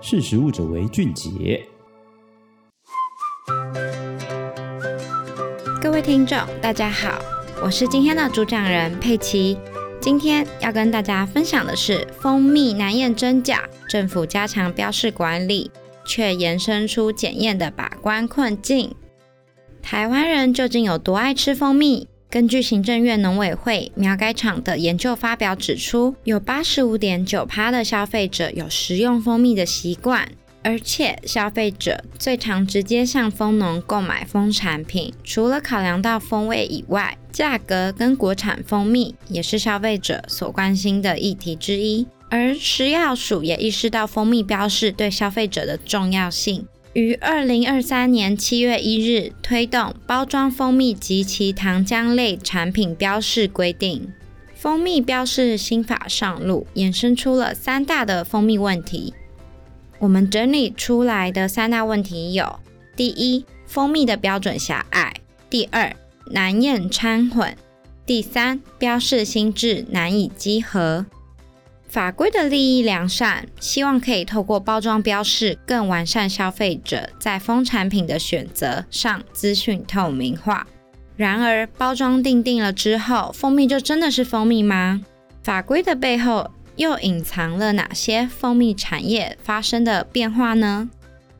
识食物者为俊杰。各位听众，大家好，我是今天的主讲人佩奇。今天要跟大家分享的是蜂蜜难验真假，政府加强标示管理，却延伸出检验的把关困境。台湾人究竟有多爱吃蜂蜜？根据行政院农委会苗改厂的研究发表指出，有八十五点九趴的消费者有食用蜂蜜的习惯，而且消费者最常直接向蜂农购买蜂产品。除了考量到风味以外，价格跟国产蜂蜜也是消费者所关心的议题之一。而食药署也意识到蜂蜜标示对消费者的重要性。于二零二三年七月一日推动包装蜂蜜及其糖浆类产品标示规定，蜂蜜标示新法上路，衍生出了三大的蜂蜜问题。我们整理出来的三大问题有：第一，蜂蜜的标准狭隘；第二，难验掺混；第三，标示新制难以稽核。法规的利益良善，希望可以透过包装标示，更完善消费者在蜂产品的选择上资讯透明化。然而，包装定定了之后，蜂蜜就真的是蜂蜜吗？法规的背后又隐藏了哪些蜂蜜产业发生的变化呢？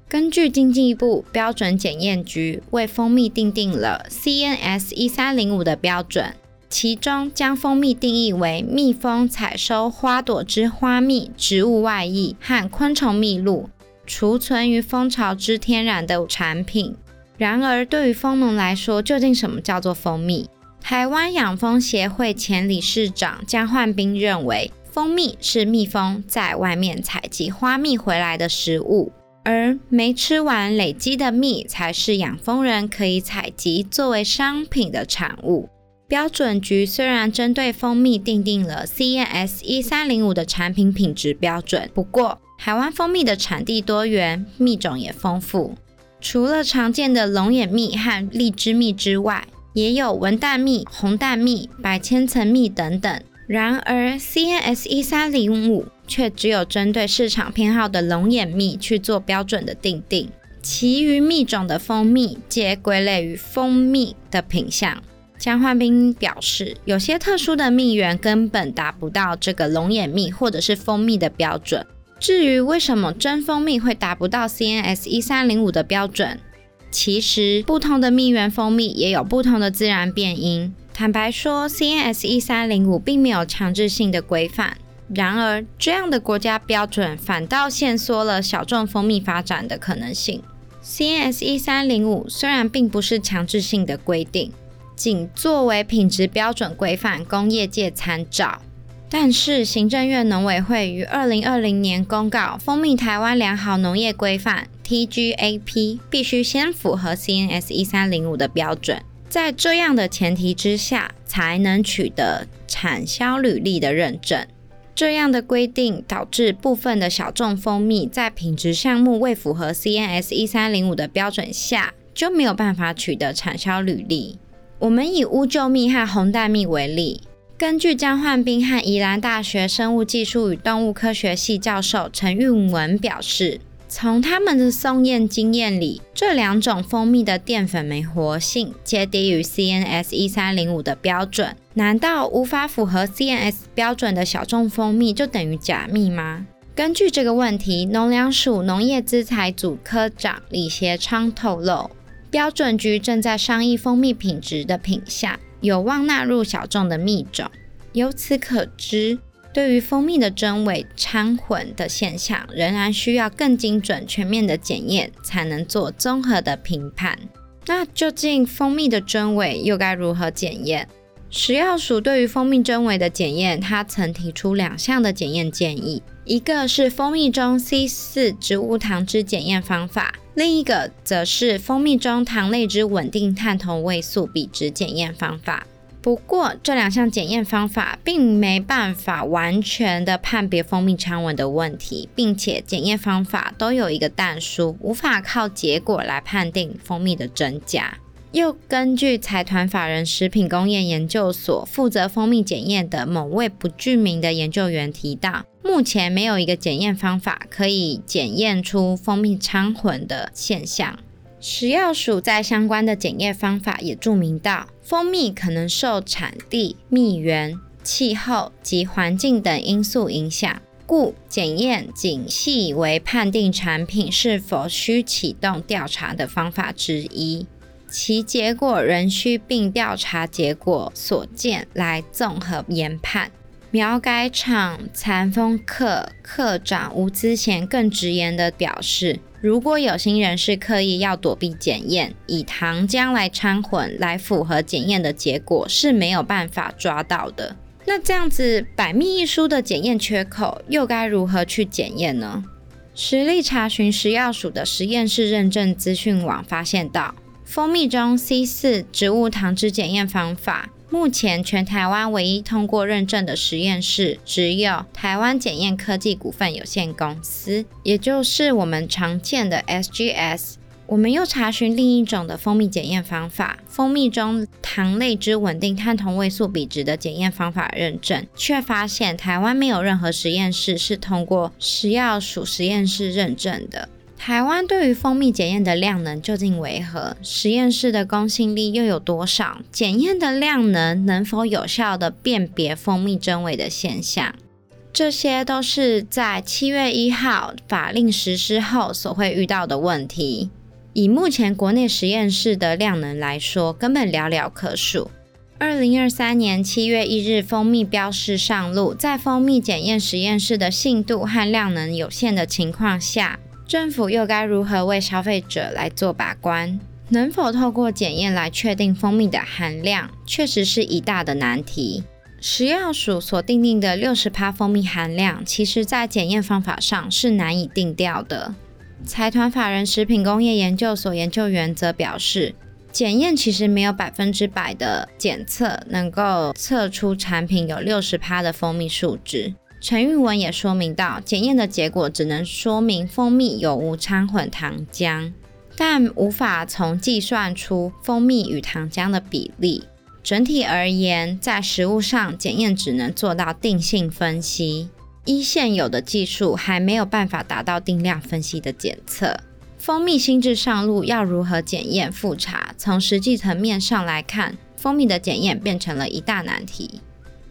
根据经济部标准检验局为蜂蜜订定了 CNS 一三零五的标准。其中将蜂蜜定义为蜜蜂采收花朵之花蜜、植物外溢和昆虫蜜露，储存于蜂巢之天然的产品。然而，对于蜂农来说，究竟什么叫做蜂蜜？台湾养蜂协会前理事长江焕斌认为，蜂蜜是蜜蜂在外面采集花蜜回来的食物，而没吃完累积的蜜才是养蜂人可以采集作为商品的产物。标准局虽然针对蜂蜜定定了 CNS 一三零五的产品品质标准，不过台湾蜂蜜的产地多元，蜜种也丰富。除了常见的龙眼蜜和荔枝蜜之外，也有文旦蜜、红蛋蜜、百千层蜜等等。然而 CNS 一三零五却只有针对市场偏好的龙眼蜜去做标准的定定，其余蜜种的蜂蜜皆归类于蜂蜜的品项。江焕彬表示，有些特殊的蜜源根本达不到这个龙眼蜜或者是蜂蜜的标准。至于为什么真蜂蜜会达不到 CNS 一三零五的标准，其实不同的蜜源蜂蜜也有不同的自然变因。坦白说，CNS 一三零五并没有强制性的规范。然而，这样的国家标准反倒限缩了小众蜂蜜发展的可能性。CNS 一三零五虽然并不是强制性的规定。仅作为品质标准规范供业界参照，但是行政院农委会于二零二零年公告《蜂蜜台湾良好农业规范》（TGAP），必须先符合 CNS 一三零五的标准，在这样的前提之下，才能取得产销履历的认证。这样的规定导致部分的小众蜂蜜在品质项目未符合 CNS 一三零五的标准下，就没有办法取得产销履历。我们以乌桕蜜和红蛋蜜为例，根据江焕彬和宜兰大学生物技术与动物科学系教授陈韵文表示，从他们的送验经验里，这两种蜂蜜的淀粉酶活性皆低于 CNS 一三零五的标准。难道无法符合 CNS 标准的小众蜂蜜就等于假蜜吗？根据这个问题，农粮署农业资材组科长李协昌透露。标准局正在商议蜂蜜品质的品项，有望纳入小众的蜜种。由此可知，对于蜂蜜的真伪掺混的现象，仍然需要更精准、全面的检验，才能做综合的评判。那究竟蜂蜜的真伪又该如何检验？食药署对于蜂蜜真伪的检验，他曾提出两项的检验建议，一个是蜂蜜中 C 四植物糖脂检验方法。另一个则是蜂蜜中糖类之稳定碳同位素比值检验方法。不过，这两项检验方法并没办法完全的判别蜂蜜掺混的问题，并且检验方法都有一个但书，无法靠结果来判定蜂蜜的真假。又根据财团法人食品工业研究所负责蜂蜜检验的某位不具名的研究员提到，目前没有一个检验方法可以检验出蜂蜜掺混的现象。食药署在相关的检验方法也注明到，蜂蜜可能受产地、蜜源、气候及环境等因素影响。故检验仅系为判定产品是否需启动调查的方法之一，其结果仍需并调查结果所见来综合研判。苗改厂残蜂课课长吴资贤更直言地表示，如果有心人士刻意要躲避检验，以糖浆来掺混来符合检验的结果，是没有办法抓到的。那这样子，百密一疏的检验缺口又该如何去检验呢？实力查询食药署的实验室认证资讯网发现到，蜂蜜中 C 四植物糖脂检验方法，目前全台湾唯一通过认证的实验室只有台湾检验科技股份有限公司，也就是我们常见的 SGS。我们又查询另一种的蜂蜜检验方法，蜂蜜中糖类之稳定碳同位素比值的检验方法认证，却发现台湾没有任何实验室是通过食药署实验室认证的。台湾对于蜂蜜检验的量能究竟为何？实验室的公信力又有多少？检验的量能能否有效地辨别蜂蜜真伪的现象？这些都是在七月一号法令实施后所会遇到的问题。以目前国内实验室的量能来说，根本寥寥可数。二零二三年七月一日，蜂蜜标示上路，在蜂蜜检验实验室的信度和量能有限的情况下，政府又该如何为消费者来做把关？能否透过检验来确定蜂蜜的含量，确实是一大的难题。食药署所订定的六十趴蜂蜜含量，其实在检验方法上是难以定调的。财团法人食品工业研究所研究员则表示，检验其实没有百分之百的检测能够测出产品有六十趴的蜂蜜数值。陈玉文也说明到，检验的结果只能说明蜂蜜有无掺混糖浆，但无法从计算出蜂蜜与糖浆的比例。整体而言，在食物上检验只能做到定性分析。依现有的技术，还没有办法达到定量分析的检测。蜂蜜新制上路，要如何检验复查？从实际层面上来看，蜂蜜的检验变成了一大难题。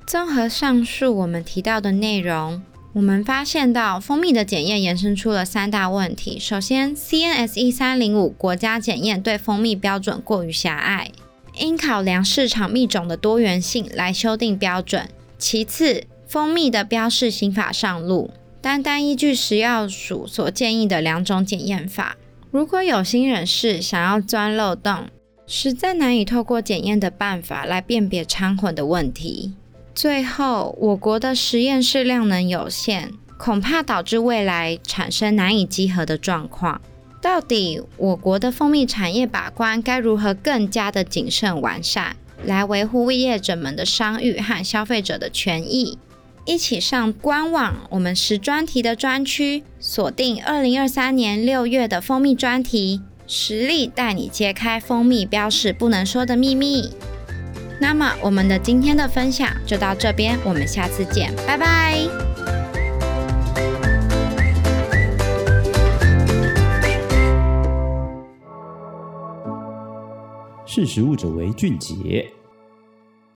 综合上述我们提到的内容，我们发现到蜂蜜的检验延伸出了三大问题。首先，CNS 一三零五国家检验对蜂蜜标准过于狭隘，应考量市场蜜种的多元性来修订标准。其次，蜂蜜的标示新法上路，单单依据食药署所建议的两种检验法，如果有心人士想要钻漏洞，实在难以透过检验的办法来辨别掺混的问题。最后，我国的实验室量能有限，恐怕导致未来产生难以集合的状况。到底我国的蜂蜜产业把关该如何更加的谨慎完善，来维护业者们的商誉和消费者的权益？一起上官网，我们食专题的专区，锁定二零二三年六月的蜂蜜专题，实力带你揭开蜂蜜标示不能说的秘密。那么，我们的今天的分享就到这边，我们下次见，拜拜。识食物者为俊杰。